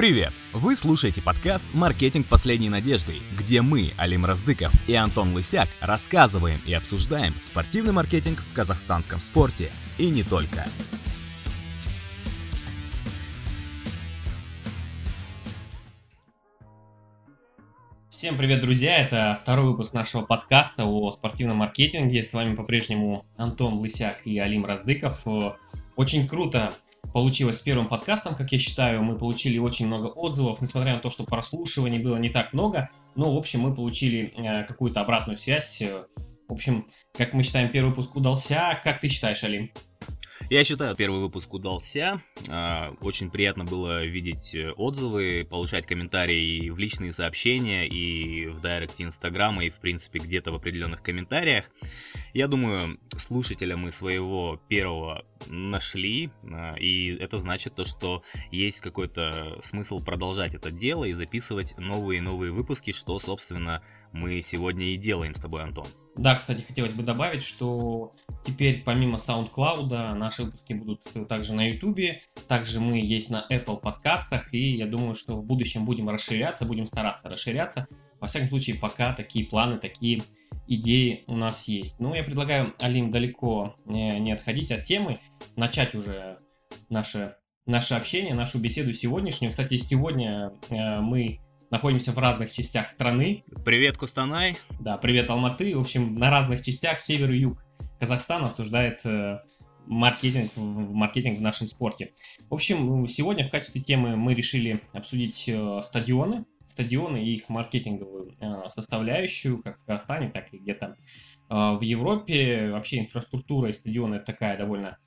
Привет! Вы слушаете подкаст «Маркетинг последней надежды», где мы, Алим Раздыков и Антон Лысяк, рассказываем и обсуждаем спортивный маркетинг в казахстанском спорте и не только. Всем привет, друзья! Это второй выпуск нашего подкаста о спортивном маркетинге. С вами по-прежнему Антон Лысяк и Алим Раздыков. Очень круто получилось с первым подкастом, как я считаю. Мы получили очень много отзывов, несмотря на то, что прослушиваний было не так много. Но, в общем, мы получили э, какую-то обратную связь. В общем, как мы считаем, первый выпуск удался. Как ты считаешь, Алим? Я считаю, первый выпуск удался. А, очень приятно было видеть э, отзывы, получать комментарии в личные сообщения, и в директе Инстаграма, и, в принципе, где-то в определенных комментариях. Я думаю, слушателя мы своего первого нашли, а, и это значит то, что есть какой-то смысл продолжать это дело и записывать новые и новые выпуски, что, собственно, мы сегодня и делаем с тобой, Антон. Да, кстати, хотелось бы добавить, что теперь помимо SoundCloud наши выпуски будут также на YouTube, также мы есть на Apple подкастах, и я думаю, что в будущем будем расширяться, будем стараться расширяться. Во всяком случае, пока такие планы, такие идеи у нас есть. Ну, я предлагаю, Алим, далеко не отходить от темы, начать уже наше, наше общение, нашу беседу сегодняшнюю. Кстати, сегодня э, мы находимся в разных частях страны. Привет, Кустанай. Да, привет, Алматы. В общем, на разных частях север и юг Казахстана обсуждает э, маркетинг, маркетинг в нашем спорте. В общем, сегодня в качестве темы мы решили обсудить э, стадионы, стадионы и их маркетинговую э, составляющую, как в Казахстане, так и где-то э, в Европе. Вообще инфраструктура и стадионы это такая довольно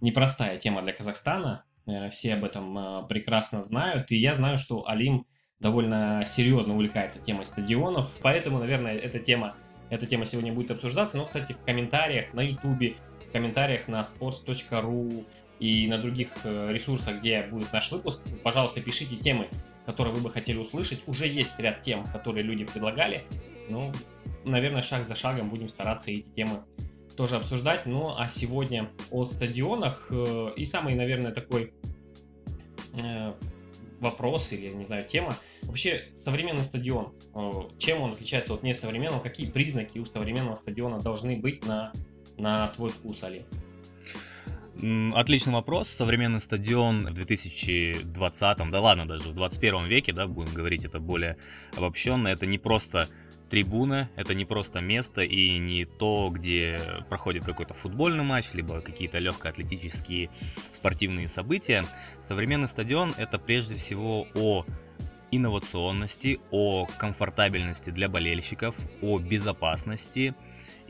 непростая тема для Казахстана. Э, все об этом э, прекрасно знают. И я знаю, что Алим довольно серьезно увлекается темой стадионов, поэтому, наверное, эта тема, эта тема сегодня будет обсуждаться. Но, кстати, в комментариях на YouTube, в комментариях на sports.ru и на других э, ресурсах, где будет наш выпуск, пожалуйста, пишите темы, которые вы бы хотели услышать. Уже есть ряд тем, которые люди предлагали. Ну, наверное, шаг за шагом будем стараться эти темы тоже обсуждать. Ну, а сегодня о стадионах. Э, и самый, наверное, такой э, вопрос или, не знаю, тема. Вообще, современный стадион, э, чем он отличается от несовременного? Какие признаки у современного стадиона должны быть на, на твой вкус, Али? Отличный вопрос. Современный стадион в 2020, да ладно, даже в 21 веке, да, будем говорить это более обобщенно, это не просто трибуна, это не просто место и не то, где проходит какой-то футбольный матч, либо какие-то легкоатлетические спортивные события. Современный стадион это прежде всего о инновационности, о комфортабельности для болельщиков, о безопасности.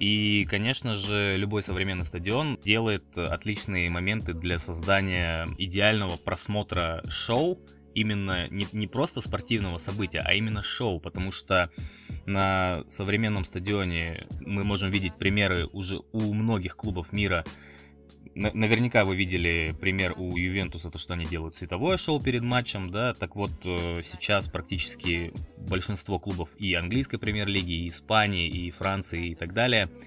И, конечно же, любой современный стадион делает отличные моменты для создания идеального просмотра шоу, именно не, не просто спортивного события, а именно шоу, потому что на современном стадионе мы можем видеть примеры уже у многих клубов мира. Наверняка вы видели пример у Ювентуса, то, что они делают световое шоу перед матчем, да, так вот э, сейчас практически большинство клубов и английской премьер-лиги, и Испании, и Франции и так далее –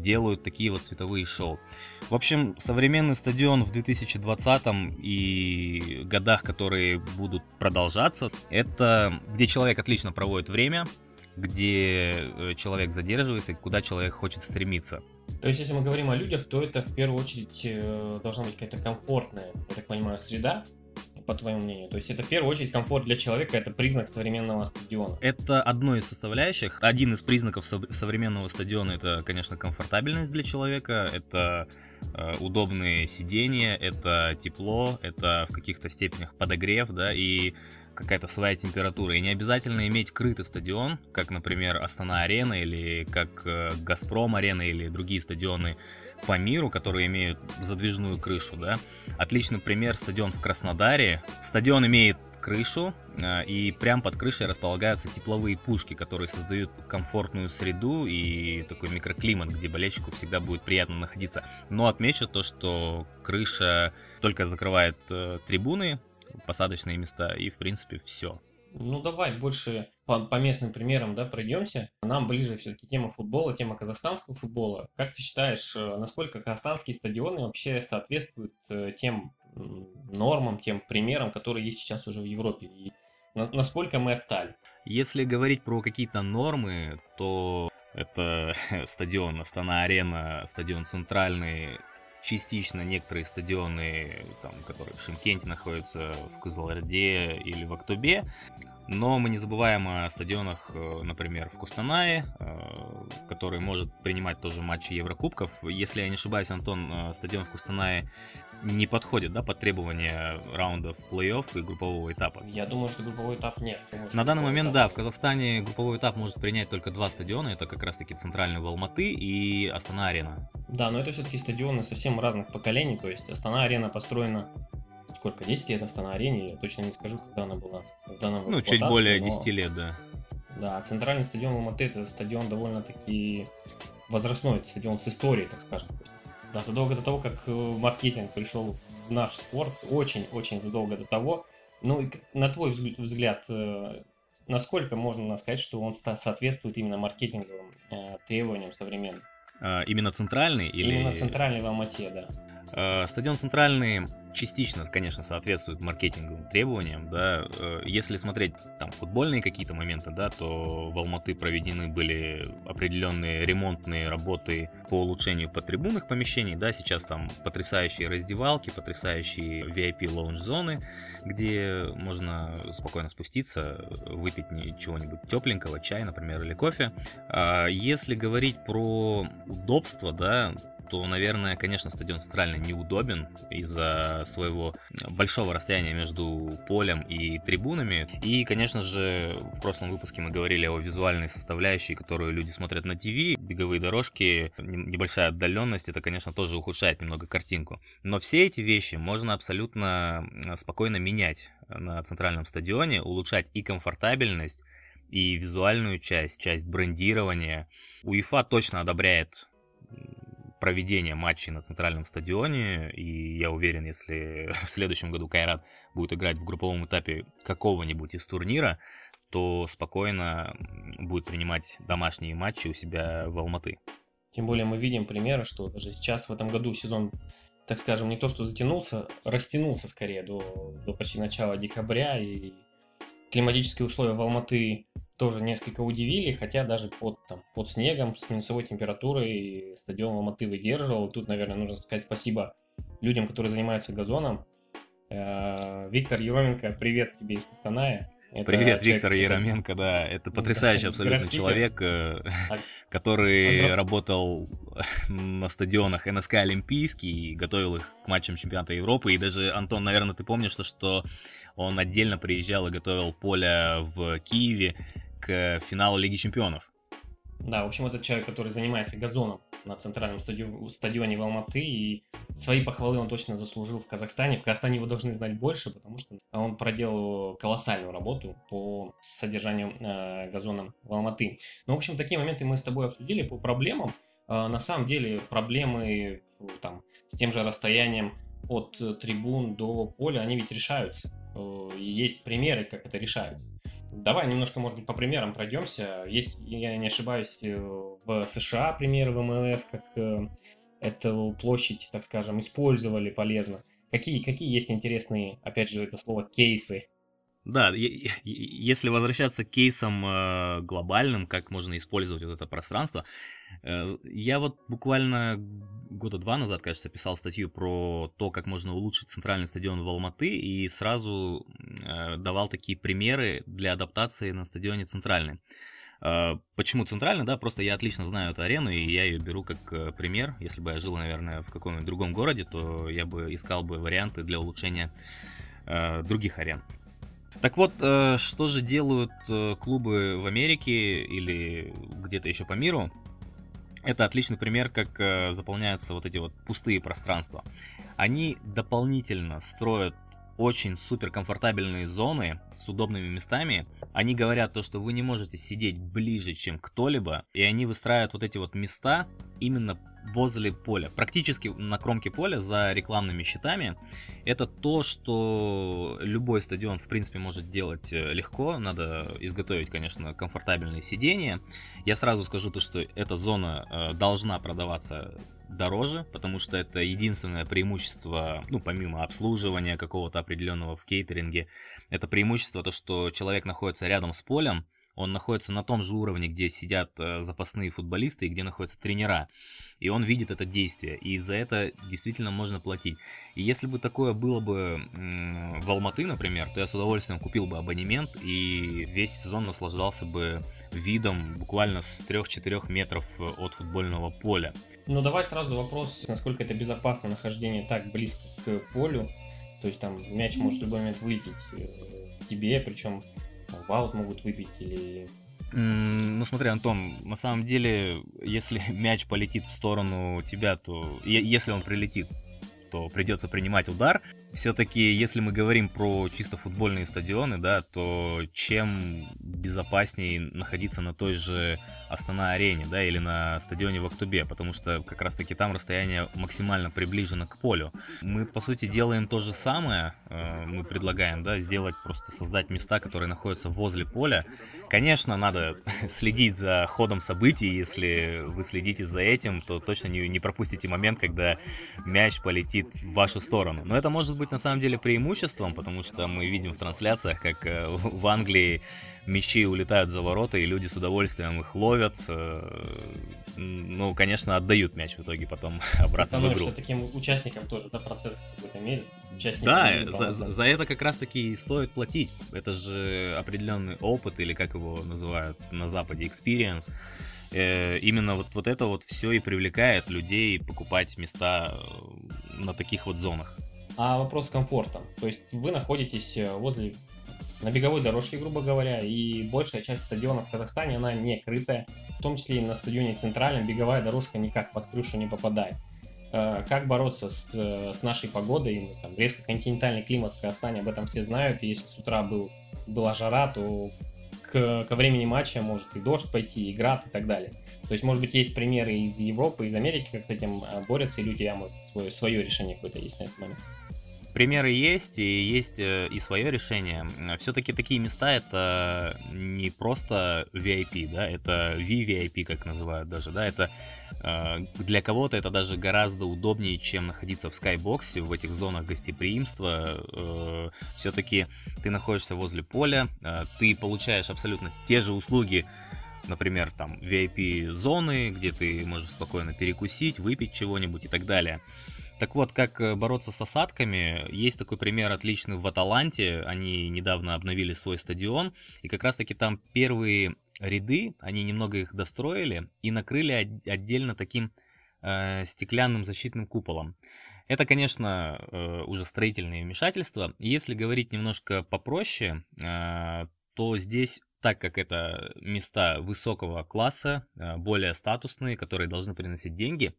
делают такие вот световые шоу. В общем, современный стадион в 2020 и годах, которые будут продолжаться, это где человек отлично проводит время, где э, человек задерживается, куда человек хочет стремиться. То есть, если мы говорим о людях, то это в первую очередь э, должна быть какая-то комфортная, я так понимаю, среда, по твоему мнению? То есть это в первую очередь комфорт для человека, это признак современного стадиона? Это одно из составляющих. Один из признаков современного стадиона это, конечно, комфортабельность для человека, это э, удобные сидения, это тепло, это в каких-то степенях подогрев, да, и какая-то своя температура. И не обязательно иметь крытый стадион, как, например, Астана-арена или как э, Газпром-арена или другие стадионы по миру, которые имеют задвижную крышу, да. Отличный пример стадион в Краснодаре. Стадион имеет крышу, э, и прям под крышей располагаются тепловые пушки, которые создают комфортную среду и такой микроклимат, где болельщику всегда будет приятно находиться. Но отмечу то, что крыша только закрывает э, трибуны, посадочные места и, в принципе, все. Ну, давай больше по, по местным примерам, да, пройдемся. Нам ближе все-таки тема футбола, тема казахстанского футбола. Как ты считаешь, э, насколько казахстанские стадионы вообще соответствуют э, тем нормам, тем примерам, которые есть сейчас уже в Европе. И насколько мы отстали. Если говорить про какие-то нормы, то это стадион Астана-Арена, стадион Центральный, частично некоторые стадионы, там, которые в Шимкенте находятся, в Кызылорде или в Актубе. Но мы не забываем о стадионах, э, например, в Кустанае, э, который может принимать тоже матчи Еврокубков. Если я не ошибаюсь, Антон, э, стадион в Кустанае не подходит, да, под требования раундов плей-офф и группового этапа? Я думаю, что групповой этап нет. Думаю, На данный момент, этап... да, в Казахстане групповой этап может принять только два стадиона. Это как раз-таки центральный в Алматы и Астана-Арена. Да, но это все-таки стадионы совсем разных поколений. То есть Астана-Арена построена сколько, 10 лет Астана-Арене, я точно не скажу, когда она была сдана в Ну, чуть более 10 но... лет, да. Да, центральный стадион Алматы это стадион довольно-таки возрастной, стадион с историей, так скажем. Да, задолго до того, как э, маркетинг пришел в наш спорт, очень-очень задолго до того. Ну, и на твой взгляд, э, насколько можно сказать, что он соответствует именно маркетинговым э, требованиям современным? А, именно центральный? Или... Именно центральный в Алмате, да. Э, стадион центральный частично, конечно, соответствует маркетинговым требованиям, да. Э, если смотреть там футбольные какие-то моменты, да, то в Алматы проведены были определенные ремонтные работы по улучшению потрибунных помещений, да, сейчас там потрясающие раздевалки, потрясающие VIP лаунж-зоны, где можно спокойно спуститься, выпить чего-нибудь тепленького, чай, например, или кофе. А если говорить про удобство, да, то, наверное, конечно, стадион Центральный неудобен из-за своего большого расстояния между полем и трибунами. И, конечно же, в прошлом выпуске мы говорили о визуальной составляющей, которую люди смотрят на ТВ. Беговые дорожки, небольшая отдаленность, это, конечно, тоже ухудшает немного картинку. Но все эти вещи можно абсолютно спокойно менять на центральном стадионе, улучшать и комфортабельность, и визуальную часть, часть брендирования. УЕФА точно одобряет проведения матчей на центральном стадионе, и я уверен, если в следующем году Кайрат будет играть в групповом этапе какого-нибудь из турнира, то спокойно будет принимать домашние матчи у себя в Алматы. Тем более мы видим примеры, что даже сейчас в этом году сезон, так скажем, не то что затянулся, растянулся скорее до, до почти начала декабря, и климатические условия в Алматы тоже несколько удивили, хотя даже под, там, под снегом с минусовой температурой стадион Алматы выдерживал. Тут, наверное, нужно сказать спасибо людям, которые занимаются газоном. Э, Виктор Ероменко, привет тебе из Костаная. Это Привет, человек, Виктор Яроменко, да, это потрясающий абсолютно человек, э, а который Андро... работал на стадионах НСК Олимпийский и готовил их к матчам чемпионата Европы. И даже, Антон, наверное, ты помнишь, что, что он отдельно приезжал и готовил поле в Киеве к финалу Лиги Чемпионов. Да, в общем, этот человек, который занимается газоном на центральном стадионе в Алматы, и свои похвалы он точно заслужил в Казахстане. В Казахстане его должны знать больше, потому что он проделал колоссальную работу по содержанию э, газона в Алматы. Ну, в общем, такие моменты мы с тобой обсудили по проблемам. Э, на самом деле проблемы там, с тем же расстоянием от трибун до поля, они ведь решаются. Э, есть примеры, как это решается. Давай немножко, может быть, по примерам пройдемся. Есть, я не ошибаюсь, э, в США примеры в МЛС, как э, эту площадь, так скажем, использовали полезно. Какие, какие есть интересные, опять же, это слово, кейсы да, если возвращаться к кейсам э, глобальным, как можно использовать вот это пространство, э, я вот буквально года два назад, кажется, писал статью про то, как можно улучшить центральный стадион в Алматы, и сразу э, давал такие примеры для адаптации на стадионе центральный. Почему центральный, да, просто я отлично знаю эту арену, и я ее беру как пример. Если бы я жил, наверное, в каком-нибудь другом городе, то я бы искал бы варианты для улучшения других арен. Так вот, э, что же делают э, клубы в Америке или где-то еще по миру? Это отличный пример, как э, заполняются вот эти вот пустые пространства. Они дополнительно строят очень супер комфортабельные зоны с удобными местами. Они говорят то, что вы не можете сидеть ближе, чем кто-либо, и они выстраивают вот эти вот места именно возле поля, практически на кромке поля за рекламными щитами. Это то, что любой стадион, в принципе, может делать э, легко. Надо изготовить, конечно, комфортабельные сидения. Я сразу скажу то, что эта зона э, должна продаваться дороже, потому что это единственное преимущество, ну, помимо обслуживания какого-то определенного в кейтеринге, это преимущество то, что человек находится рядом с полем, он находится на том же уровне, где сидят э, запасные футболисты и где находятся тренера. И он видит это действие. И за это действительно можно платить. И если бы такое было бы в Алматы, например, то я с удовольствием купил бы абонемент и весь сезон наслаждался бы видом буквально с 3-4 метров э, от футбольного поля. Ну давай сразу вопрос, насколько это безопасно нахождение так близко к полю. То есть там мяч может в любой момент вылететь э, тебе, причем в аут могут выбить или... Ну смотри, Антон, на самом деле, если мяч полетит в сторону тебя, то если он прилетит, то придется принимать удар. Все-таки, если мы говорим про чисто футбольные стадионы, да, то чем безопаснее находиться на той же Астана-арене, да, или на стадионе в Актубе, потому что как раз-таки там расстояние максимально приближено к полю. Мы, по сути, делаем то же самое, э, мы предлагаем, да, сделать, просто создать места, которые находятся возле поля. Конечно, надо следить за ходом событий, если вы следите за этим, то точно не, не пропустите момент, когда мяч полетит в вашу сторону. Но это может быть на самом деле преимуществом, потому что мы видим в трансляциях, как э, в Англии мячи улетают за ворота, и люди с удовольствием их ловят. Э, ну, конечно, отдают мяч в итоге потом обратно в игру. таким участником тоже, да, процесс в какой-то мере. Да, за, за это как раз-таки и стоит платить. Это же определенный опыт, или как его называют на Западе, experience. Э, именно вот, вот это вот все и привлекает людей покупать места на таких вот зонах а вопрос комфорта. То есть вы находитесь э, возле на беговой дорожке, грубо говоря, и большая часть стадионов в Казахстане, она не крытая, в том числе и на стадионе центральном беговая дорожка никак под крышу не попадает. Э, как бороться с, э, с нашей погодой, ну, там, резко континентальный климат в Казахстане, об этом все знают, если с утра был, была жара, то к, ко времени матча может и дождь пойти, и град и так далее. То есть, может быть, есть примеры из Европы, из Америки, как с этим борются, или у тебя может, свое, свое решение какое-то есть на этот момент? Примеры есть, и есть э, и свое решение. Все-таки такие места это не просто VIP, да, это VVIP, как называют даже, да, это э, для кого-то это даже гораздо удобнее, чем находиться в скайбоксе, в этих зонах гостеприимства. Э, Все-таки ты находишься возле поля, ты получаешь абсолютно те же услуги, например, там VIP-зоны, где ты можешь спокойно перекусить, выпить чего-нибудь и так далее. Так вот, как э, бороться с осадками, есть такой пример отличный в Аталанте, они недавно обновили свой стадион, и как раз-таки там первые ряды, они немного их достроили и накрыли отдельно таким э, стеклянным защитным куполом. Это, конечно, э, уже строительные вмешательства. Если говорить немножко попроще, э, то здесь так как это места высокого класса, э, более статусные, которые должны приносить деньги,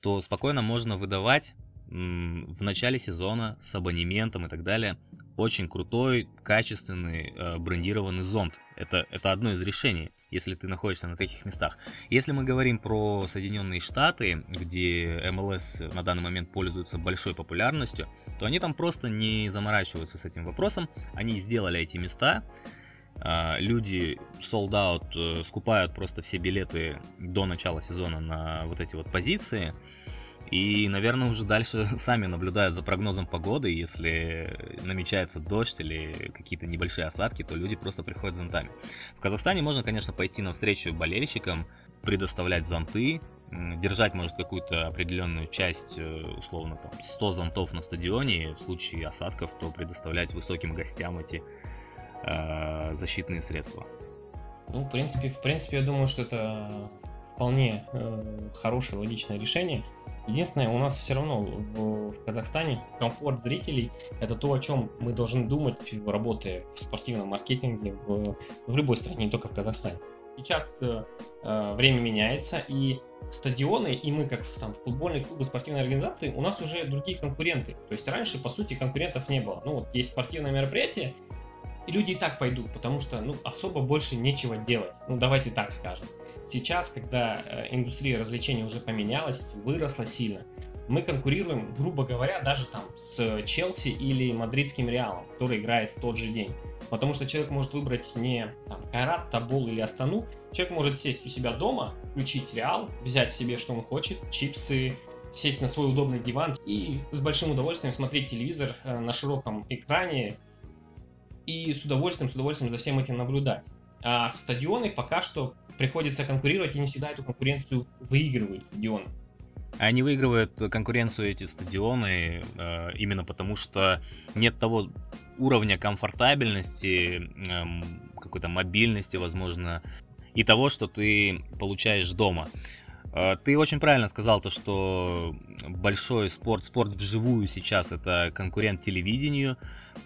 то спокойно можно выдавать в начале сезона с абонементом и так далее очень крутой, качественный, э, брендированный зонт. Это, это одно из решений, если ты находишься на таких местах. Если мы говорим про Соединенные Штаты, где МЛС на данный момент пользуется большой популярностью, то они там просто не заморачиваются с этим вопросом. Они сделали эти места, а, люди sold out э, скупают просто все билеты до начала сезона на вот эти вот позиции. И, наверное, уже дальше сами наблюдают за прогнозом погоды. Если намечается дождь или какие-то небольшие осадки, то люди просто приходят с зонтами. В Казахстане можно, конечно, пойти навстречу болельщикам, предоставлять зонты, держать, может, какую-то определенную часть, э, условно, там, 100 зонтов на стадионе, в случае осадков, то предоставлять высоким гостям эти э, защитные средства. Ну, в принципе, в принципе, я думаю, что это вполне э, хорошее, логичное решение. Единственное, у нас все равно в, в Казахстане комфорт зрителей – это то, о чем мы должны думать, работая в спортивном маркетинге в, в любой стране, не только в Казахстане. Сейчас э, э время меняется, и стадионы, и мы, как там, футбольные клубы, спортивные организации, у нас уже другие конкуренты. То есть раньше, по сути, конкурентов не было. Ну вот есть спортивное мероприятие, И люди и так пойдут, потому что, ну, особо больше нечего делать. Ну, давайте так скажем. Сейчас, когда э, индустрия развлечений уже поменялась, выросла сильно, мы конкурируем, грубо говоря, даже там с Челси или Мадридским Реалом, который играет в тот же день. Потому что человек может выбрать не там, Кайрат, Табул или Астану. Человек может сесть у себя дома, включить Реал, взять себе, что он хочет, чипсы, сесть на свой удобный диван и с большим удовольствием смотреть телевизор э, на широком экране и с удовольствием, с удовольствием за всем этим наблюдать. А в стадионы пока что приходится конкурировать, и не всегда эту конкуренцию выигрывают стадионы. Они выигрывают конкуренцию эти стадионы э, именно потому, что нет того уровня комфортабельности, э, какой-то мобильности, возможно, и того, что ты получаешь дома. Э, ты очень правильно сказал то, что большой спорт, спорт вживую сейчас это конкурент телевидению,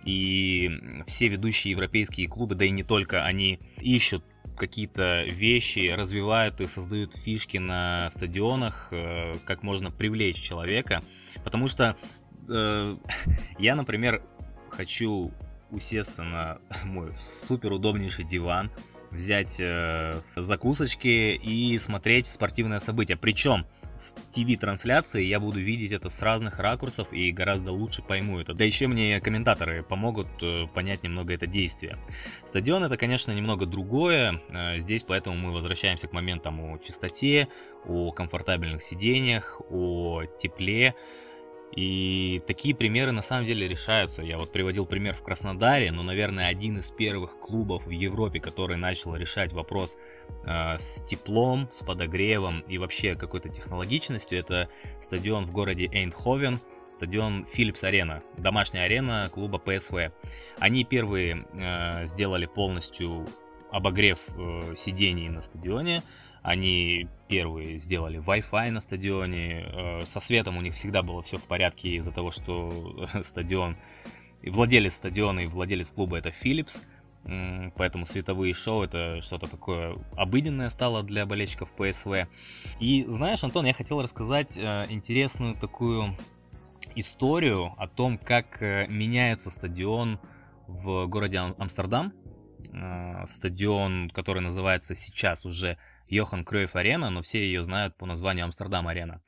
и все ведущие европейские клубы, да и не только, они ищут какие-то вещи, развивают их, создают фишки на стадионах, э, как можно привлечь человека. Потому что э, я, например, хочу усесться на мой супер удобнейший диван, взять э, закусочки и смотреть спортивное событие. Причем в ТВ-трансляции я буду видеть это с разных ракурсов и гораздо лучше пойму это. Да еще мне комментаторы помогут э, понять немного это действие. Стадион это, конечно, немного другое. Э, здесь поэтому мы возвращаемся к моментам о чистоте, о комфортабельных сидениях, о тепле. И такие примеры на самом деле решаются. Я вот приводил пример в Краснодаре, но, наверное, один из первых клубов в Европе, который начал решать вопрос э, с теплом, с подогревом и вообще какой-то технологичностью, это стадион в городе Эйнховен, стадион Philips Арена, домашняя арена клуба ПСВ. Они первые э, сделали полностью обогрев э, сидений на стадионе. Они первые сделали Wi-Fi на стадионе. Э, со светом у них всегда было все в порядке из-за того, что стадион... Владелец стадиона и владелец клуба это Philips. Поэтому световые шоу это что-то такое обыденное стало для болельщиков ПСВ. И знаешь, Антон, я хотел рассказать э, интересную такую историю о том, как э, меняется стадион в городе Амстердам. Стадион, который называется сейчас уже Йохан Кройф Арена, но все ее знают по названию Амстердам Арена.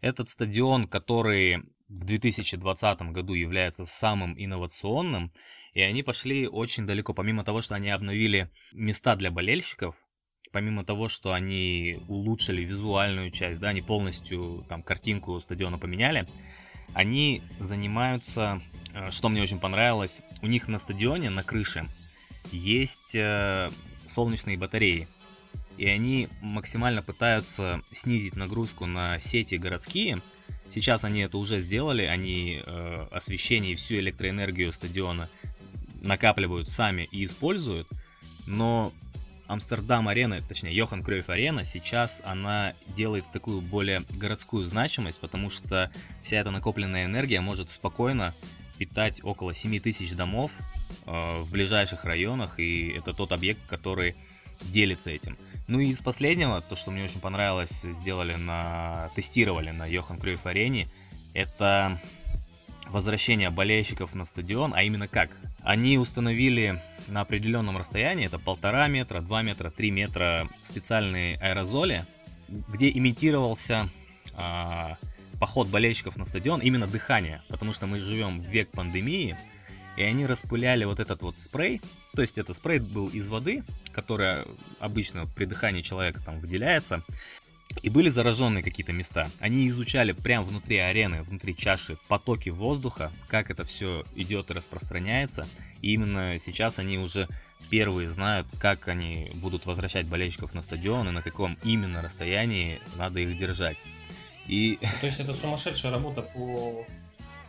Этот стадион, который в 2020 году является самым инновационным, и они пошли очень далеко, помимо того, что они обновили места для болельщиков, помимо того, что они улучшили визуальную часть, да, они полностью там картинку стадиона поменяли, они занимаются, э, что мне очень понравилось, у них на стадионе, на крыше, есть э, солнечные батареи. И они максимально пытаются снизить нагрузку на сети городские. Сейчас они это уже сделали, они э, освещение и всю электроэнергию стадиона накапливают сами и используют, но Амстердам арена, точнее Йохан Кройф арена, сейчас она делает такую более городскую значимость, потому что вся эта накопленная энергия может спокойно питать около 7 тысяч домов в ближайших районах, и это тот объект, который делится этим. Ну и из последнего, то, что мне очень понравилось, сделали на... тестировали на Йохан Крюйф арене, это возвращение болельщиков на стадион, а именно как? Они установили на определенном расстоянии, это полтора метра, два метра, три метра, специальные аэрозоли, где имитировался а, поход болельщиков на стадион, именно дыхание, потому что мы живем в век пандемии, и они распыляли вот этот вот спрей, то есть это спрей был из воды, которая обычно при дыхании человека там выделяется, и были зараженные какие-то места. Они изучали прямо внутри арены, внутри чаши потоки воздуха, как это все идет и распространяется. И именно сейчас они уже первые знают, как они будут возвращать болельщиков на стадион и на каком именно расстоянии надо их держать. И... То есть это сумасшедшая работа по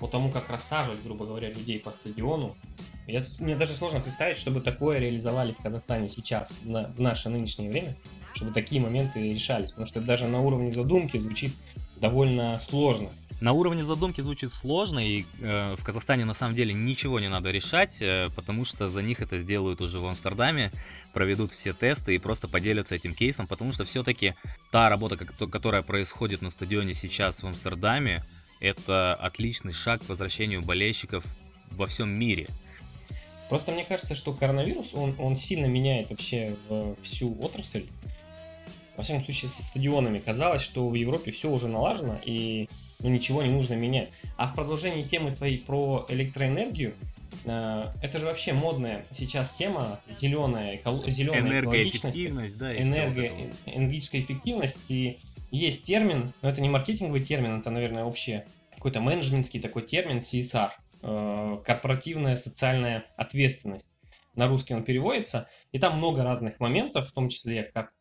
по тому, как рассаживать, грубо говоря, людей по стадиону. Я, мне даже сложно представить, чтобы такое реализовали в Казахстане сейчас, на, в наше нынешнее время, чтобы такие моменты решались. Потому что даже на уровне задумки звучит довольно сложно. На уровне задумки звучит сложно, и э, в Казахстане на самом деле ничего не надо решать, э, потому что за них это сделают уже в Амстердаме, проведут все тесты и просто поделятся этим кейсом, потому что все-таки та работа, которая происходит на стадионе сейчас в Амстердаме, это отличный шаг к возвращению болельщиков во всем мире. Просто мне кажется, что коронавирус, он, он сильно меняет вообще всю отрасль. Во всяком случае, со стадионами казалось, что в Европе все уже налажено и ну, ничего не нужно менять. А в продолжении темы твоей про электроэнергию, э, это же вообще модная сейчас тема, зеленая, зеленая энергоэффективность, да, энерго, энергетическая эффективность. И есть термин, но это не маркетинговый термин, это, наверное, общий какой-то менеджментский такой термин CSR, э, корпоративная социальная ответственность. На русский он переводится, и там много разных моментов, в том числе как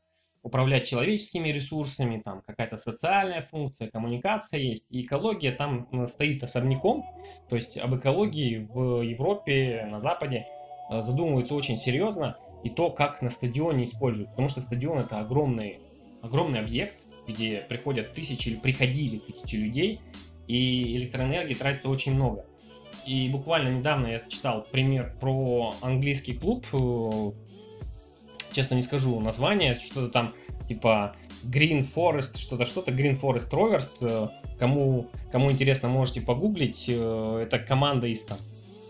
управлять человеческими ресурсами, там какая-то социальная функция, коммуникация есть, и экология там стоит особняком, то есть об экологии в Европе, на Западе э, задумываются очень серьезно, и то, как на стадионе используют, потому что стадион это огромный, огромный объект, где приходят тысячи или приходили тысячи людей, и электроэнергии тратится очень много. И буквально недавно я читал пример про английский клуб, э, честно не скажу название, что-то там типа Green Forest, что-то, что-то, Green Forest Rovers, э, кому, кому интересно, можете погуглить, э, это команда из там,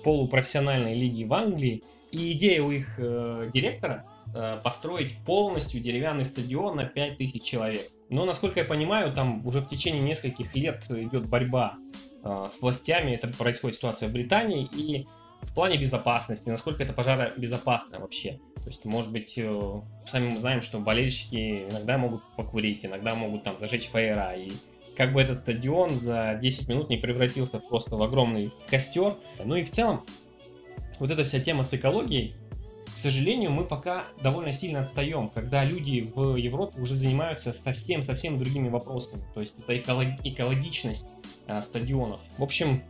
полупрофессиональной лиги в Англии, и идея у их э, директора э, построить полностью деревянный стадион на 5000 человек. Но, насколько я понимаю, там уже в течение нескольких лет идет борьба э, с властями, это происходит ситуация в Британии, и в плане безопасности, насколько это пожаробезопасно вообще. То есть, может быть, э, сами мы знаем, что болельщики иногда могут покурить, иногда могут там зажечь фаера, и как бы этот стадион за 10 минут не превратился просто в огромный костер. Ну и в целом, вот эта вся тема с экологией, сожалению, мы пока довольно сильно отстаем, когда люди в Европе уже занимаются совсем-совсем другими вопросами. То есть это экологичность а, стадионов. В общем,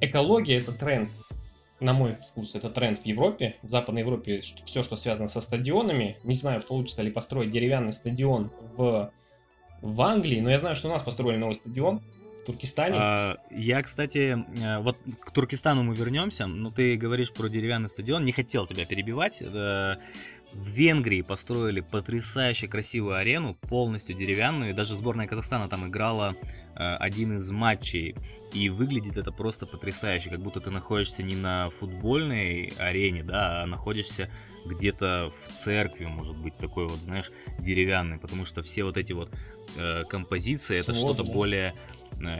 экология это тренд на мой вкус, это тренд в Европе, в Западной Европе, все, что связано со стадионами. Не знаю, получится ли построить деревянный стадион в, в Англии, но я знаю, что у нас построили новый стадион Туркестане. А, я, кстати, э, вот к Туркестану мы вернемся, но ты говоришь про деревянный стадион, не хотел тебя перебивать. Э, в Венгрии построили потрясающе красивую арену, полностью деревянную, даже сборная Казахстана там играла э, один из матчей, и выглядит это просто потрясающе, как будто ты находишься не на футбольной арене, да, а находишься где-то в церкви, может быть, такой вот, знаешь, деревянный, потому что все вот эти вот композиции, Свод, это что-то да. более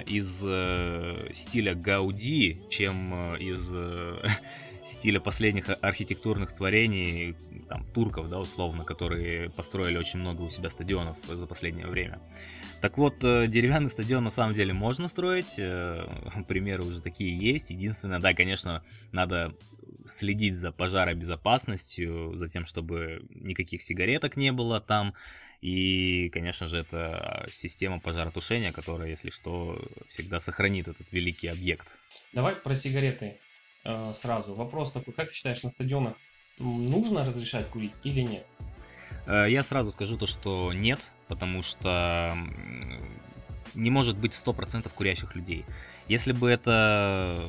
из э, стиля Гауди, чем э, из... Э, стиля последних архитектурных творений там, турков, да, условно, которые построили очень много у себя стадионов за последнее время. Так вот, э, деревянный стадион на самом деле можно строить, э, примеры уже такие есть. Единственное, да, конечно, надо следить за пожаробезопасностью, за тем, чтобы никаких сигареток не было там. И, конечно же, это система пожаротушения, которая, если что, всегда сохранит этот великий объект. Давай про сигареты э, сразу. Вопрос такой, как ты считаешь, на стадионах нужно разрешать курить или нет? Э, я сразу скажу то, что нет, потому что не может быть 100% курящих людей. Если бы это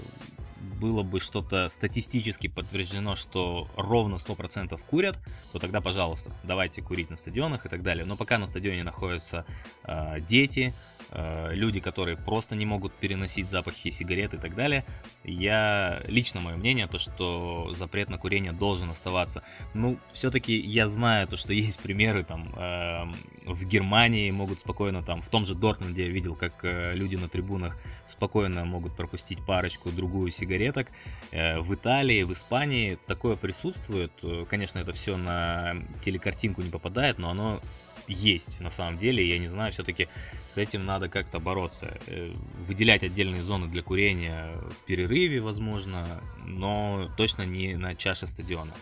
было бы что-то статистически подтверждено, что ровно 100% курят, то тогда, пожалуйста, давайте курить на стадионах и так далее. Но пока на стадионе находятся э, дети, люди, которые просто не могут переносить запахи сигарет и так далее. Я, лично мое мнение, то, что запрет на курение должен оставаться. Ну, все-таки я знаю то, что есть примеры там э, в Германии могут спокойно там, в том же Дортмунде я видел, как э, люди на трибунах спокойно могут пропустить парочку, другую сигареток. Э, в Италии, в Испании такое присутствует. Э, конечно, это все на телекартинку не попадает, но оно есть на самом деле. Я не знаю, все-таки с этим надо как-то бороться. Э, выделять отдельные зоны для курения в перерыве, возможно, но точно не на чаше стадиона.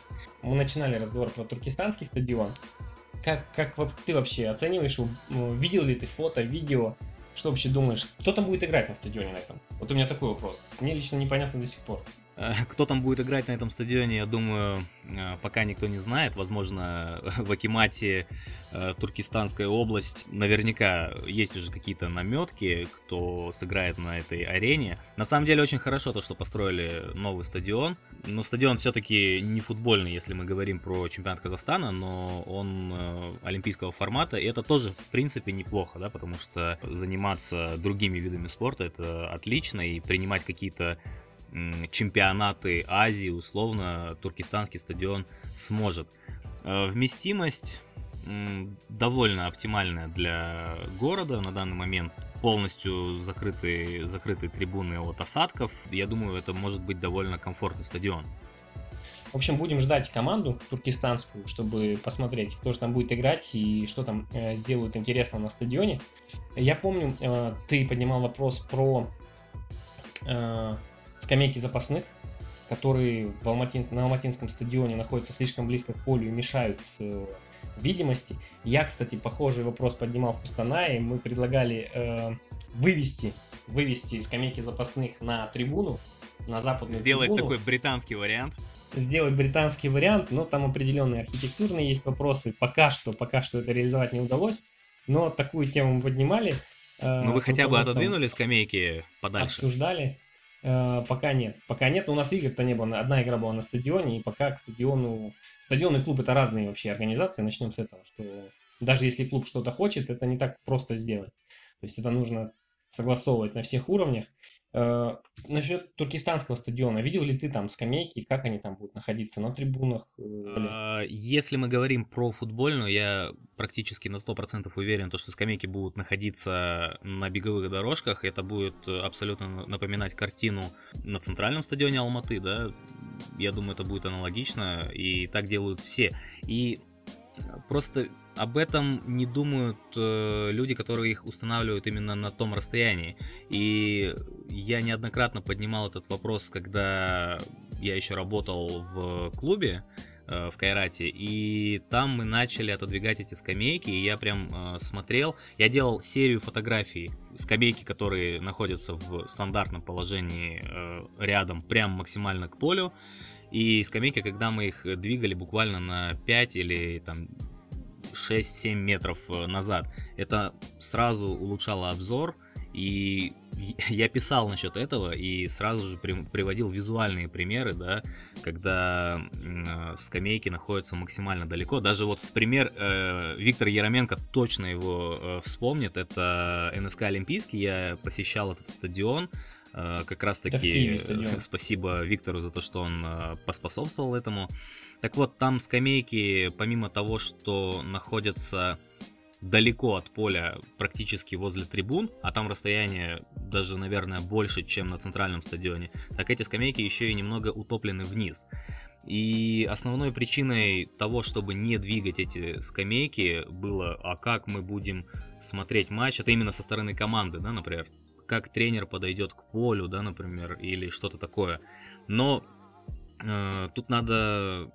Мы начинали разговор про туркестанский стадион. Как, как ты вообще оцениваешь, ну, видел ли ты фото, видео, что вообще думаешь, кто там будет играть на стадионе на этом? Вот у меня такой вопрос. Мне лично непонятно до сих пор. Э, кто там будет играть на этом стадионе, я думаю, э, пока никто не знает. Возможно, в Акимате, э, Туркестанская область, наверняка есть уже какие-то наметки, кто сыграет на этой арене. На самом деле очень хорошо то, что построили новый стадион. Но стадион все-таки не футбольный, если мы говорим про чемпионат Казахстана, но он олимпийского формата. И это тоже, в принципе, неплохо, да, потому что заниматься другими видами спорта это отлично, и принимать какие-то чемпионаты Азии, условно, туркестанский стадион сможет. Э, вместимость довольно оптимальная для города на данный момент. Полностью закрытые, закрытые трибуны от осадков. Я думаю, это может быть довольно комфортный стадион. В общем, будем ждать команду туркестанскую, чтобы посмотреть, кто же там будет играть и что там э, сделают интересно на стадионе. Я помню, э, ты поднимал вопрос про э, скамейки запасных, которые в Алматин, на Алматинском стадионе находятся слишком близко к полю и мешают э, видимости. Я, кстати, похожий вопрос поднимал в Кустанае. Мы предлагали э, вывести, вывести скамейки запасных на трибуну, на западную Сделать трибуну. такой британский вариант. Сделать британский вариант, но там определенные архитектурные есть вопросы. Пока что, пока что это реализовать не удалось. Но такую тему мы поднимали. Э, ну вы хотя бы отодвинули скамейки подальше. Обсуждали. Э, пока нет. Пока нет. У нас игр-то не было. Одна игра была на стадионе, и пока к стадиону... Стадион и клуб это разные вообще организации. Начнем с этого, что даже если клуб что-то хочет, это не так просто сделать. То есть это нужно согласовывать на всех уровнях. Э, насчет туркестанского стадиона. Видел ли ты там скамейки, как они там будут находиться на трибунах? Э, а, если мы говорим про футбольную, я практически на 100% уверен, то, что скамейки будут находиться на беговых дорожках. Это будет абсолютно напоминать картину на центральном стадионе Алматы, да. Я думаю, это будет аналогично, и так делают все. И просто об этом не думают э, люди, которые их устанавливают именно на том расстоянии. И я неоднократно поднимал этот вопрос, когда я еще работал в клубе э, в Кайрате, и там мы начали отодвигать эти скамейки, и я прям э, смотрел, я делал серию фотографий скамейки, которые находятся в стандартном положении э, рядом, прям максимально к полю, и скамейки, когда мы их двигали буквально на 5 или там 6-7 метров э, назад. Это сразу улучшало обзор, и я писал насчет этого и сразу же при, приводил визуальные примеры, да, когда э, скамейки находятся максимально далеко. Даже вот пример э, Виктор Яроменко точно его э, вспомнит. Это НСК Олимпийский. Я посещал этот стадион. Э, как раз таки спасибо Виктору за то, что он э, поспособствовал этому. Так вот, там скамейки, помимо того, что находятся далеко от поля, практически возле трибун, а там расстояние даже, наверное, больше, чем на центральном стадионе, так эти скамейки еще и немного утоплены вниз. И основной причиной того, чтобы не двигать эти скамейки, было, а как мы будем смотреть матч, это именно со стороны команды, да, например, как тренер подойдет к полю, да, например, или что-то такое. Но э, тут надо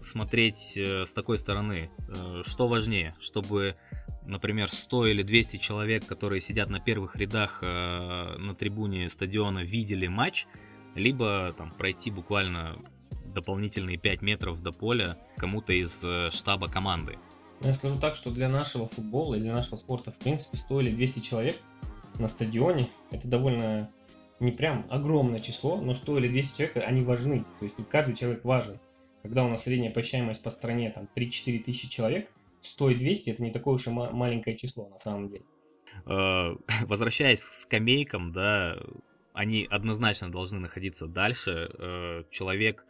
смотреть э, с такой стороны, э, что важнее, чтобы, например, 100 или 200 человек, которые сидят на первых рядах э, на трибуне стадиона, видели матч, либо там пройти буквально дополнительные 5 метров до поля кому-то из э, штаба команды. Я скажу так, что для нашего футбола и для нашего спорта, в принципе, 100 или 200 человек на стадионе, это довольно не прям огромное число, но 100 или 200 человек, они важны. То есть каждый человек важен когда у нас средняя посещаемость по стране там 3-4 тысячи человек, 100 и 200 это не такое уж и маленькое число на самом деле. Э, возвращаясь к скамейкам, да, они однозначно должны находиться дальше. Э, человек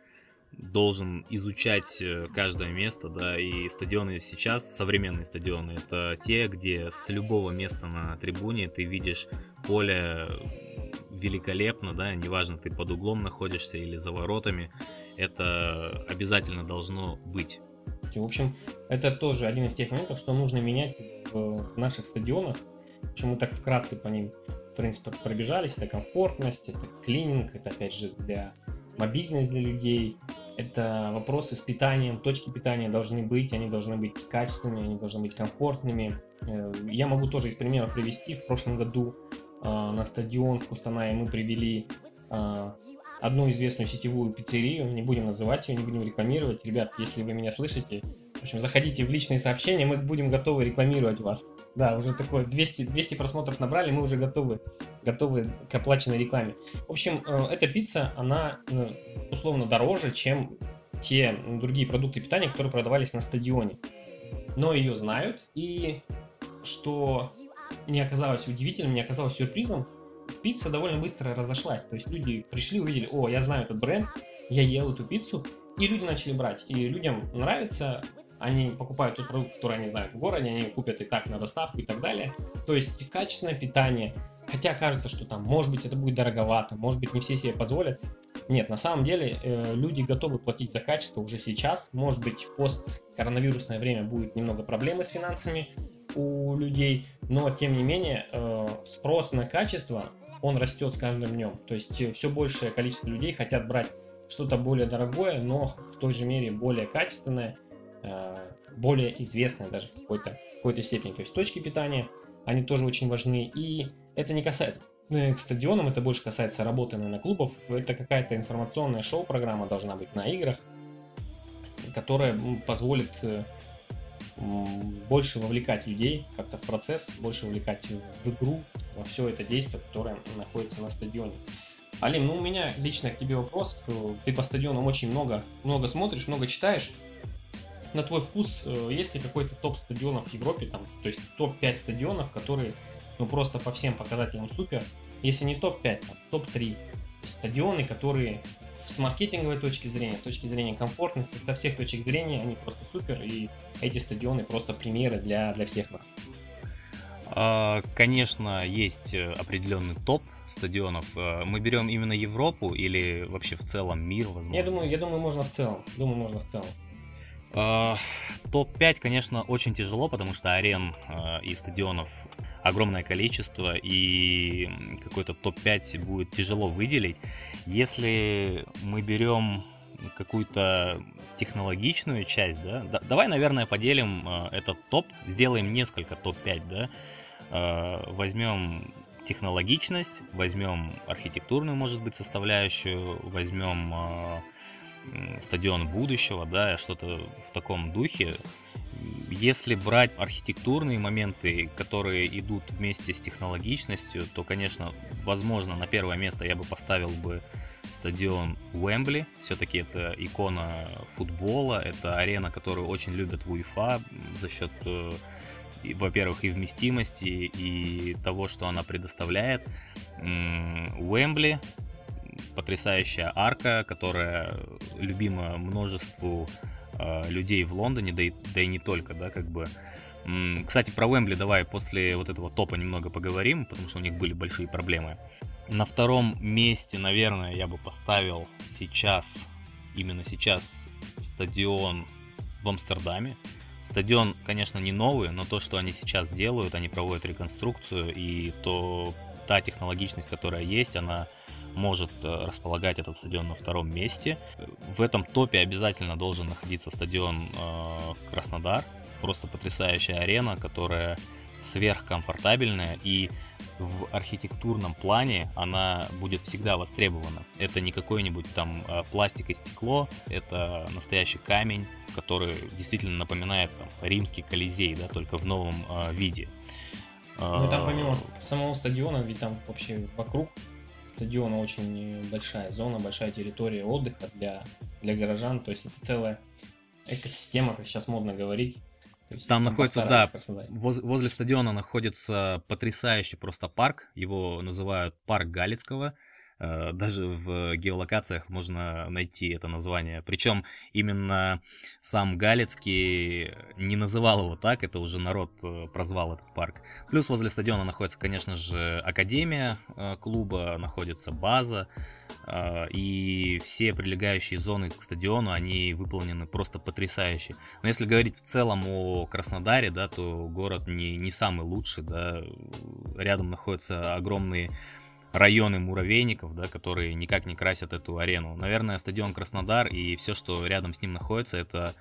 должен изучать э, каждое место, да, и стадионы сейчас, современные стадионы, это те, где с любого места на трибуне ты видишь поле великолепно, да, неважно, ты под углом находишься или за воротами, это обязательно должно быть. В общем, это тоже один из тех моментов, что нужно менять в наших стадионах. Почему мы так вкратце по ним, в принципе, пробежались. Это комфортность, это клининг, это, опять же, для мобильность для людей. Это вопросы с питанием, точки питания должны быть, они должны быть качественными, они должны быть комфортными. Э, я могу тоже из примеров привести. В прошлом году э, на стадион в Кустанае мы привели э, одну известную сетевую пиццерию, не будем называть ее, не будем рекламировать. Ребят, если вы меня слышите, в общем, заходите в личные сообщения, мы будем готовы рекламировать вас. Да, уже такое 200, 200 просмотров набрали, мы уже готовы, готовы к оплаченной рекламе. В общем, э, эта пицца, она ну, условно дороже, чем те другие продукты питания, которые продавались на стадионе. Но ее знают, и что не оказалось удивительным, не оказалось сюрпризом, пицца довольно быстро разошлась. То есть люди пришли, увидели, о, я знаю этот бренд, я ел эту пиццу, и люди начали брать. И людям нравится, они покупают тот продукт, который они знают в городе, они купят и так на доставку и так далее. То есть качественное питание, хотя кажется, что там, может быть, это будет дороговато, может быть, не все себе позволят. Нет, на самом деле э, люди готовы платить за качество уже сейчас. Может быть, пост-коронавирусное время будет немного проблемы с финансами у людей, но тем не менее э, спрос на качество, он растет с каждым днем. То есть э, все большее количество людей хотят брать что-то более дорогое, но в той же мере более качественное, более известное даже в какой-то какой степени. То есть точки питания, они тоже очень важны. И это не касается ну, к стадионам, это больше касается работы на клубов. Это какая-то информационная шоу-программа должна быть на играх, которая позволит э, больше вовлекать людей как-то в процесс, больше вовлекать в игру, во все это действие, которое находится на стадионе. Алим, ну у меня лично к тебе вопрос. Ты по стадионам очень много, много смотришь, много читаешь. На твой вкус, э, есть ли какой-то топ стадионов в Европе, там, то есть топ-5 стадионов, которые ну просто по всем показателям супер, если не топ-5, там, топ-3 стадионы, которые с маркетинговой точки зрения, с точки зрения комфортности, со всех точек зрения они просто супер, и эти стадионы просто примеры для, для всех нас. А, конечно, есть э, определенный топ стадионов. А, мы берем именно Европу или вообще в целом мир, возможно? Я думаю, я думаю, можно в целом. Думаю, можно в целом. А, топ-5, конечно, очень тяжело, потому что арен и стадионов огромное количество, и какой-то топ-5 будет тяжело выделить. Если мы берем какую-то технологичную часть, да, да давай, наверное, поделим э, этот топ, сделаем несколько топ-5, да, возьмем технологичность, возьмем архитектурную, может быть, составляющую, возьмем стадион будущего, да, что-то в таком духе. Если брать архитектурные моменты, которые идут вместе с технологичностью, то, конечно, возможно, на первое место я бы поставил бы стадион Уэмбли. Все-таки это икона футбола, это арена, которую очень любят в УЕФА за счет э, во-первых, и вместимости, и того, что она предоставляет. Уэмбли, потрясающая арка, которая любима множеству э, людей в Лондоне, да и, да и не только, да, как бы. Кстати, про Уэмбли давай после вот этого топа немного поговорим, потому что у них были большие проблемы. На втором месте, наверное, я бы поставил сейчас, именно сейчас, стадион в Амстердаме. Стадион, конечно, не новый, но то, что они сейчас делают, они проводят реконструкцию, и то та технологичность, которая есть, она может э, располагать этот стадион на втором месте. В этом топе обязательно должен находиться стадион э, Краснодар. Просто потрясающая арена, которая сверхкомфортабельная и в архитектурном плане она будет всегда востребована. Это не какой-нибудь там э, пластик и стекло, это настоящий камень, который действительно напоминает там, римский колизей, да, только в новом э, виде. Ну там помимо самого стадиона, ведь там вообще вокруг стадиона очень большая зона, большая территория отдыха для, для горожан, то есть это целая экосистема, как сейчас модно говорить. Есть, там, находится, да, воз, возле стадиона находится потрясающий просто парк, его называют парк Галицкого, Э, даже в геолокациях можно найти это название. Причем именно сам Галицкий не называл его так, это уже народ э, прозвал этот парк. Плюс возле стадиона находится, конечно же, академия э, клуба, находится база, и все прилегающие зоны к стадиону, они выполнены просто потрясающе. Но если говорить в целом о Краснодаре, да, то город не, не самый лучший, да, рядом находятся огромные районы муравейников, да, которые никак не красят эту арену. Наверное, стадион Краснодар и все, что рядом с ним находится, это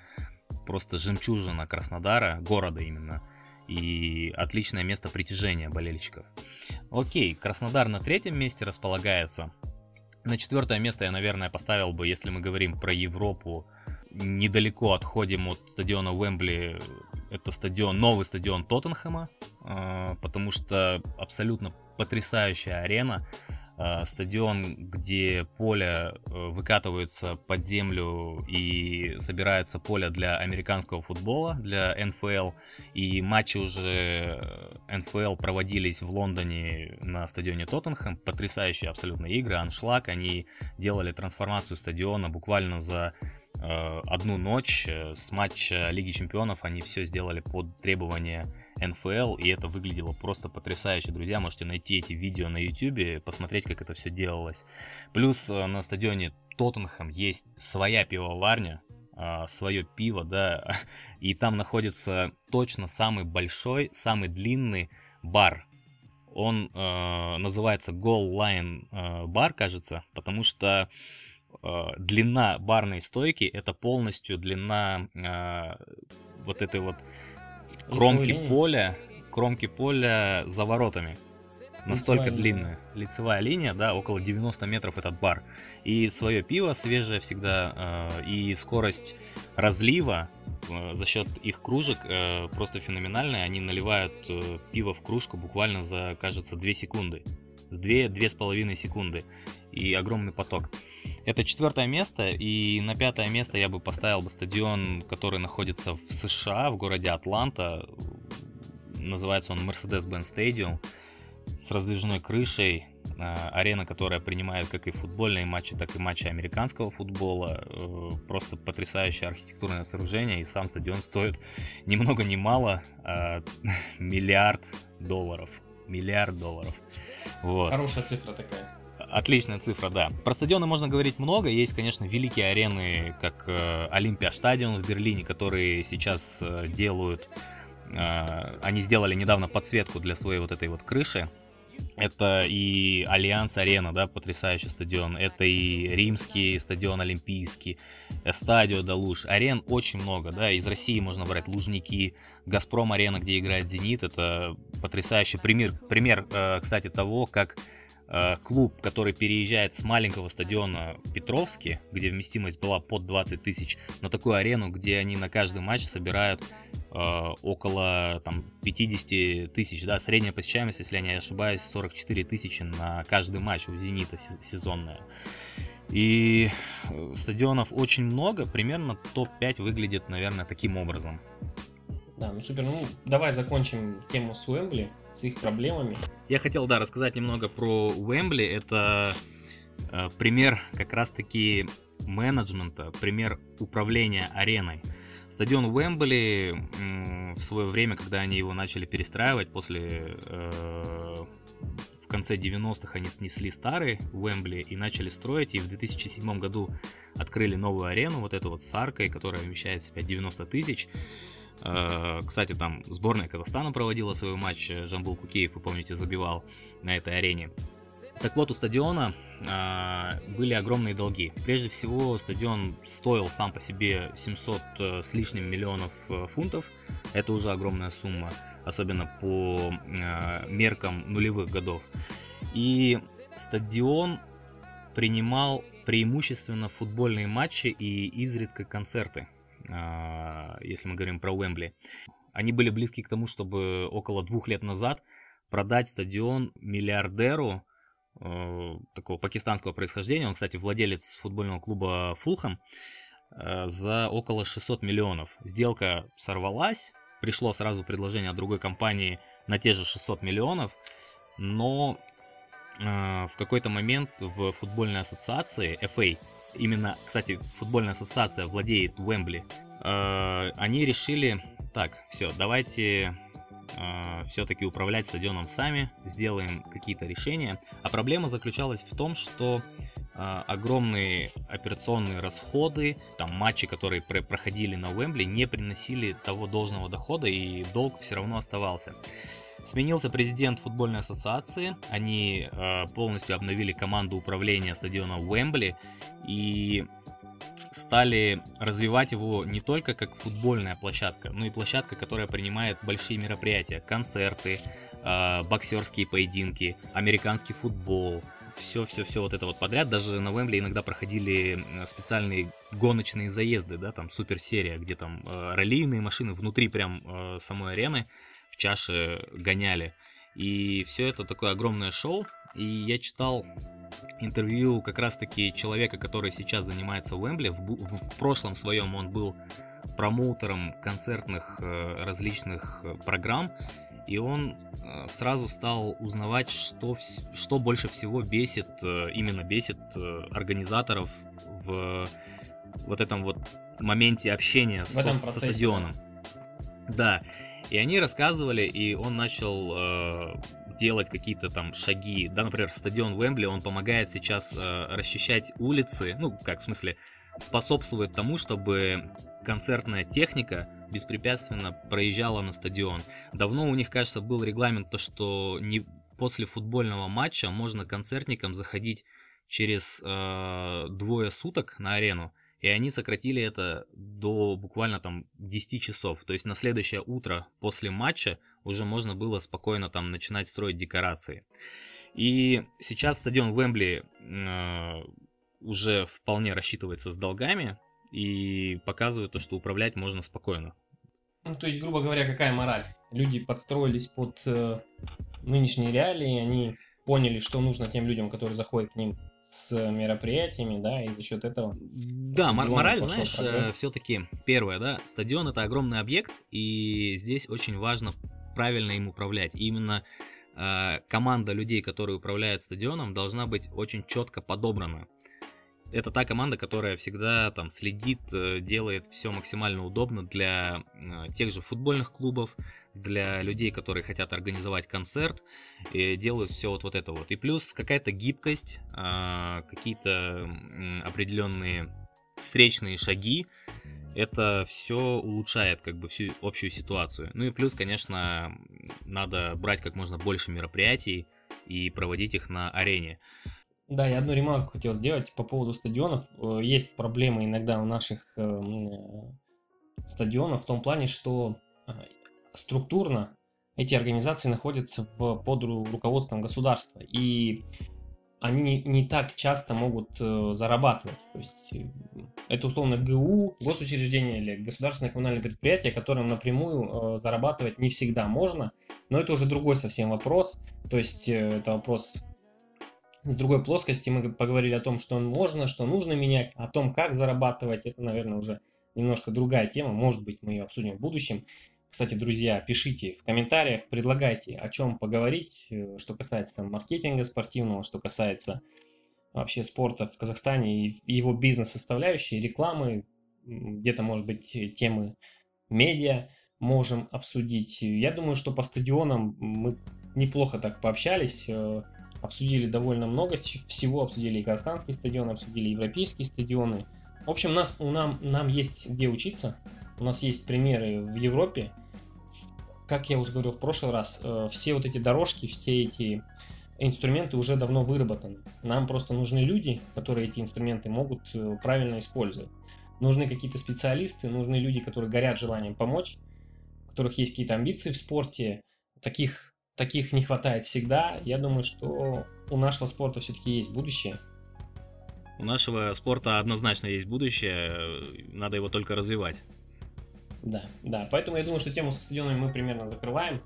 просто жемчужина Краснодара, города именно. И отличное место притяжения болельщиков. Окей, Краснодар на третьем месте располагается. На четвертое место я, наверное, поставил бы, если мы говорим про Европу, недалеко отходим от стадиона Уэмбли, это стадион, новый стадион Тоттенхэма, а, потому что абсолютно потрясающая арена. э, стадион, где поле э, выкатывается под землю и собирается поле для американского футбола, для НФЛ. И матчи уже НФЛ проводились в Лондоне на стадионе Тоттенхэм. Потрясающие абсолютно игры, аншлаг. Они делали трансформацию стадиона буквально за Э, одну ночь э, с матча Лиги Чемпионов они все сделали под требования НФЛ, и это выглядело просто потрясающе. Друзья, можете найти эти видео на YouTube, посмотреть, как это все делалось. Плюс э, на стадионе Тоттенхэм есть своя пивоварня, свое пиво, да, и там находится точно самый большой, самый длинный бар. Он э, называется Goal Line э, бар, кажется, потому что э, длина барной стойки это полностью длина э, вот этой вот кромки поля, кромки поля за воротами. Настолько лицевая длинная. Линия. Лицевая линия, да, около 90 метров этот бар. И свое пиво свежее всегда, э, и скорость разлива э, за счет их кружек э, просто феноменальная. Они наливают э, пиво в кружку буквально за, кажется, 2 секунды. 2-2,5 секунды и огромный поток. Это четвертое место, и на пятое место я бы поставил бы стадион, который находится в США, в городе Атланта. Называется он Mercedes-Benz Stadium с раздвижной крышей. А, арена, которая принимает как и футбольные матчи, так и матчи американского футбола. Э, просто потрясающее архитектурное сооружение, и сам стадион стоит ни много ни мало а миллиард долларов. Миллиард долларов. Вот. Хорошая цифра такая. Отличная цифра, да. Про стадионы можно говорить много. Есть, конечно, великие арены, как э, Олимпия Стадион в Берлине, которые сейчас э, делают... Э, они сделали недавно подсветку для своей вот этой вот крыши. Это и Allianz Арена, да, потрясающий стадион. Это и Римский стадион Олимпийский, Stadio да. Арен очень много, да. Из России можно брать Лужники, Газпром Арена, где играет Зенит. Это потрясающий пример, пример, кстати, того, как клуб, который переезжает с маленького стадиона Петровский, где вместимость была под 20 тысяч, на такую арену, где они на каждый матч собирают э, около там, 50 тысяч, да, средняя посещаемость, если я не ошибаюсь, 44 тысячи на каждый матч у «Зенита» сезонная. И э, стадионов очень много, примерно топ-5 выглядит, наверное, таким образом. Да, ну супер. Ну, давай закончим тему с Уэмбли, с их проблемами. Я хотел, да, рассказать немного про Уэмбли. Это э, пример как раз-таки менеджмента, пример управления ареной. Стадион Уэмбли э, в свое время, когда они его начали перестраивать после... Э, в конце 90-х они снесли старый Уэмбли и начали строить, и в 2007 году открыли новую арену, вот эту вот с аркой, которая вмещает в себя 90 тысяч. Кстати, там сборная Казахстана проводила свой матч, э, Жамбул Кукеев, вы помните, забивал на этой арене. Так вот, у стадиона э, были огромные долги. Прежде всего, стадион стоил сам по себе 700 э, с лишним миллионов э, фунтов. Это уже огромная сумма, особенно по э, меркам нулевых годов. И стадион принимал преимущественно футбольные матчи и изредка концерты. А, если мы говорим про Уэмбли. Они были близки к тому, чтобы около двух лет назад продать стадион миллиардеру э, такого пакистанского происхождения, он, кстати, владелец футбольного клуба Фулхэм, э, за около 600 миллионов. Сделка сорвалась, пришло сразу предложение от другой компании на те же 600 миллионов, но э, в какой-то момент в футбольной ассоциации FA именно, кстати, футбольная ассоциация владеет Уэмбли, э, они решили, так, все, давайте э, все-таки управлять стадионом сами, сделаем какие-то решения. А проблема заключалась в том, что э, огромные операционные расходы, там матчи, которые пр- проходили на Уэмбли, не приносили того должного дохода, и долг все равно оставался. Сменился президент футбольной ассоциации, они э, полностью обновили команду управления стадиона Уэмбли и стали развивать его не только как футбольная площадка, но и площадка, которая принимает большие мероприятия, концерты, э, боксерские поединки, американский футбол, все-все-все вот это вот подряд. Даже на Уэмбли иногда проходили специальные гоночные заезды, да, там суперсерия, где там э, раллийные машины внутри прям э, самой арены в чаше гоняли. И все это такое огромное шоу. и я читал интервью как раз-таки человека, который сейчас занимается в Уэмбли. В, в, в прошлом своем он был промоутером концертных э, различных э, программ, и он э, сразу стал узнавать, что, что больше всего бесит, именно бесит организаторов в вот этом вот моменте общения со, со стадионом. Да, и они рассказывали, и он начал э, делать какие-то там шаги. Да, например, стадион Уэмбли, он помогает сейчас э, расчищать улицы, ну, как в смысле, способствует тому, чтобы концертная техника беспрепятственно проезжала на стадион. Давно у них, кажется, был регламент, то, что не после футбольного матча можно концертникам заходить через э, двое суток на арену, и они сократили это до буквально там 10 часов. То есть на следующее утро после матча уже можно было спокойно там начинать строить декорации. И сейчас стадион Вембли э, уже вполне рассчитывается с долгами и показывает то, что управлять можно спокойно. Ну, то есть, грубо говоря, какая мораль? Люди подстроились под э, нынешние реалии, они поняли, что нужно тем людям, которые заходят к ним с мероприятиями, да, и за счет этого... Да, мораль, знаешь, э, все-таки первое, да, стадион это огромный объект, и здесь очень важно правильно им управлять. И именно э, команда людей, которые управляют стадионом, должна быть очень четко подобрана. Это та команда, которая всегда там следит, э, делает все максимально удобно для э, тех же футбольных клубов, для людей, которые хотят организовать концерт, и делают все вот, вот это вот. И плюс какая-то гибкость, э, какие-то определенные встречные шаги, это все улучшает как бы всю общую ситуацию. Ну и плюс, конечно, надо брать как можно больше мероприятий и проводить их на арене. Да, я одну ремарку хотел сделать по поводу стадионов. Э, есть проблемы иногда у наших э, э, стадионов в том плане, что структурно эти организации находятся в, под руководством государства. И они не, так часто могут зарабатывать. То есть это условно ГУ, госучреждение или государственное коммунальное предприятие, которым напрямую зарабатывать не всегда можно, но это уже другой совсем вопрос. То есть это вопрос с другой плоскости. Мы поговорили о том, что можно, что нужно менять, о том, как зарабатывать. Это, наверное, уже немножко другая тема. Может быть, мы ее обсудим в будущем. Кстати, друзья, пишите в комментариях, предлагайте, о чем поговорить, э, что касается там, маркетинга спортивного, что касается вообще спорта в Казахстане и его бизнес-составляющей, рекламы, где-то, может быть, темы медиа можем обсудить. Я думаю, что по стадионам мы неплохо так пообщались, э, обсудили довольно много всего, обсудили и казахстанские стадионы, обсудили европейские стадионы. В общем, нас, нам, нам есть где учиться, у нас есть примеры в Европе, как я уже говорил в прошлый раз, э, все вот эти дорожки, все эти инструменты уже давно выработаны. Нам просто нужны люди, которые эти инструменты могут э, правильно использовать. Нужны какие-то специалисты, нужны люди, которые горят желанием помочь, у которых есть какие-то амбиции в спорте. Таких, таких не хватает всегда. Я думаю, что у нашего спорта все-таки есть будущее. У нашего спорта однозначно есть будущее, надо его только развивать. Да, да. Поэтому я думаю, что тему со стадионами мы примерно закрываем.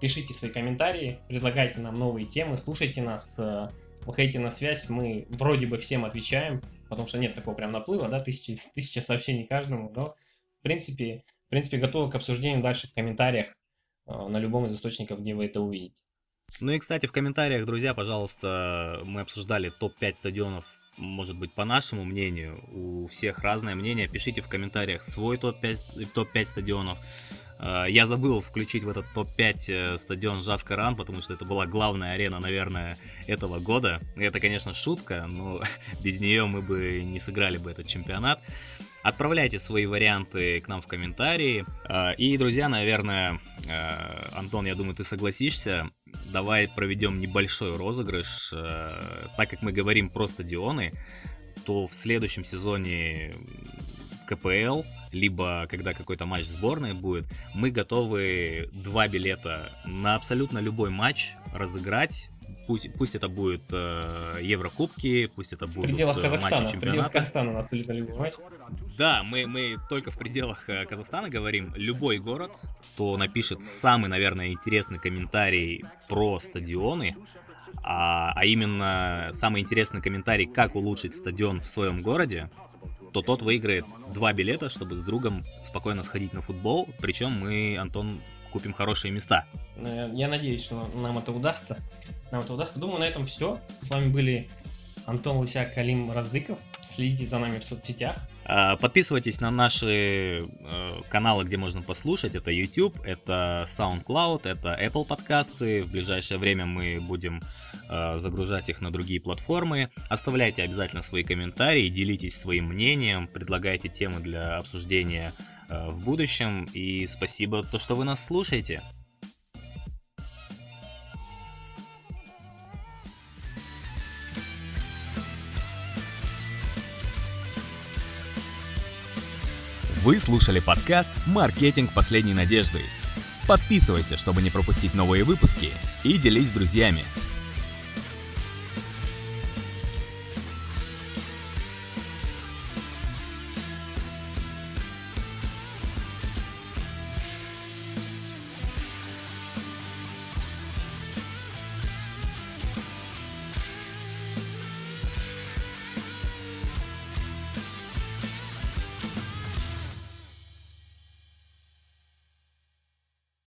Пишите свои комментарии, предлагайте нам новые темы, слушайте нас, э, выходите на связь, мы вроде бы всем отвечаем, потому что нет такого прям наплыва, да, тысячи, тысяча сообщений каждому, но в принципе, в принципе готовы к обсуждению дальше в комментариях э, на любом из источников, где вы это увидите. Ну и, кстати, в комментариях, друзья, пожалуйста, мы обсуждали топ-5 стадионов может быть, по нашему мнению, у всех разное мнение. Пишите в комментариях свой топ-5 топ стадионов. А, я забыл включить в этот топ-5 э, стадион Жаскаран, потому что это была главная арена, наверное, этого года. Это, конечно, шутка, но без нее мы бы не сыграли бы этот чемпионат. Отправляйте свои варианты к нам в комментарии. А, и, друзья, наверное, э, Антон, я думаю, ты согласишься, давай проведем небольшой розыгрыш. Э, так как мы говорим про стадионы, то в следующем сезоне КПЛ, либо когда какой-то матч сборной будет, мы готовы два билета на абсолютно любой матч разыграть пусть, пусть это будет э, Еврокубки, пусть это будут в пределах э, Казахстана, матчи чемпионата. В пределах Казахстана нас абсолютно любой Да, мы, мы только в пределах э, Казахстана говорим. Любой город, кто напишет самый, наверное, интересный комментарий про стадионы, а, а именно самый интересный комментарий, как улучшить стадион в своем городе, то тот выиграет два билета, чтобы с другом спокойно сходить на футбол. Причем мы, Антон, купим хорошие места. Э, я надеюсь, что нам это удастся. Нам это удастся. Думаю, на этом все. С вами были Антон Лысяк, Калим Раздыков. Следите за нами в соцсетях. А, подписывайтесь на наши э, каналы, где можно послушать. Это YouTube, это SoundCloud, это Apple подкасты. В ближайшее время мы будем э, загружать их на другие платформы. Оставляйте обязательно свои комментарии, делитесь своим мнением, предлагайте темы для обсуждения э, в будущем. И спасибо, то, что вы нас слушаете. Вы слушали подкаст «Маркетинг последней надежды». Подписывайся, чтобы не пропустить новые выпуски, и делись с друзьями –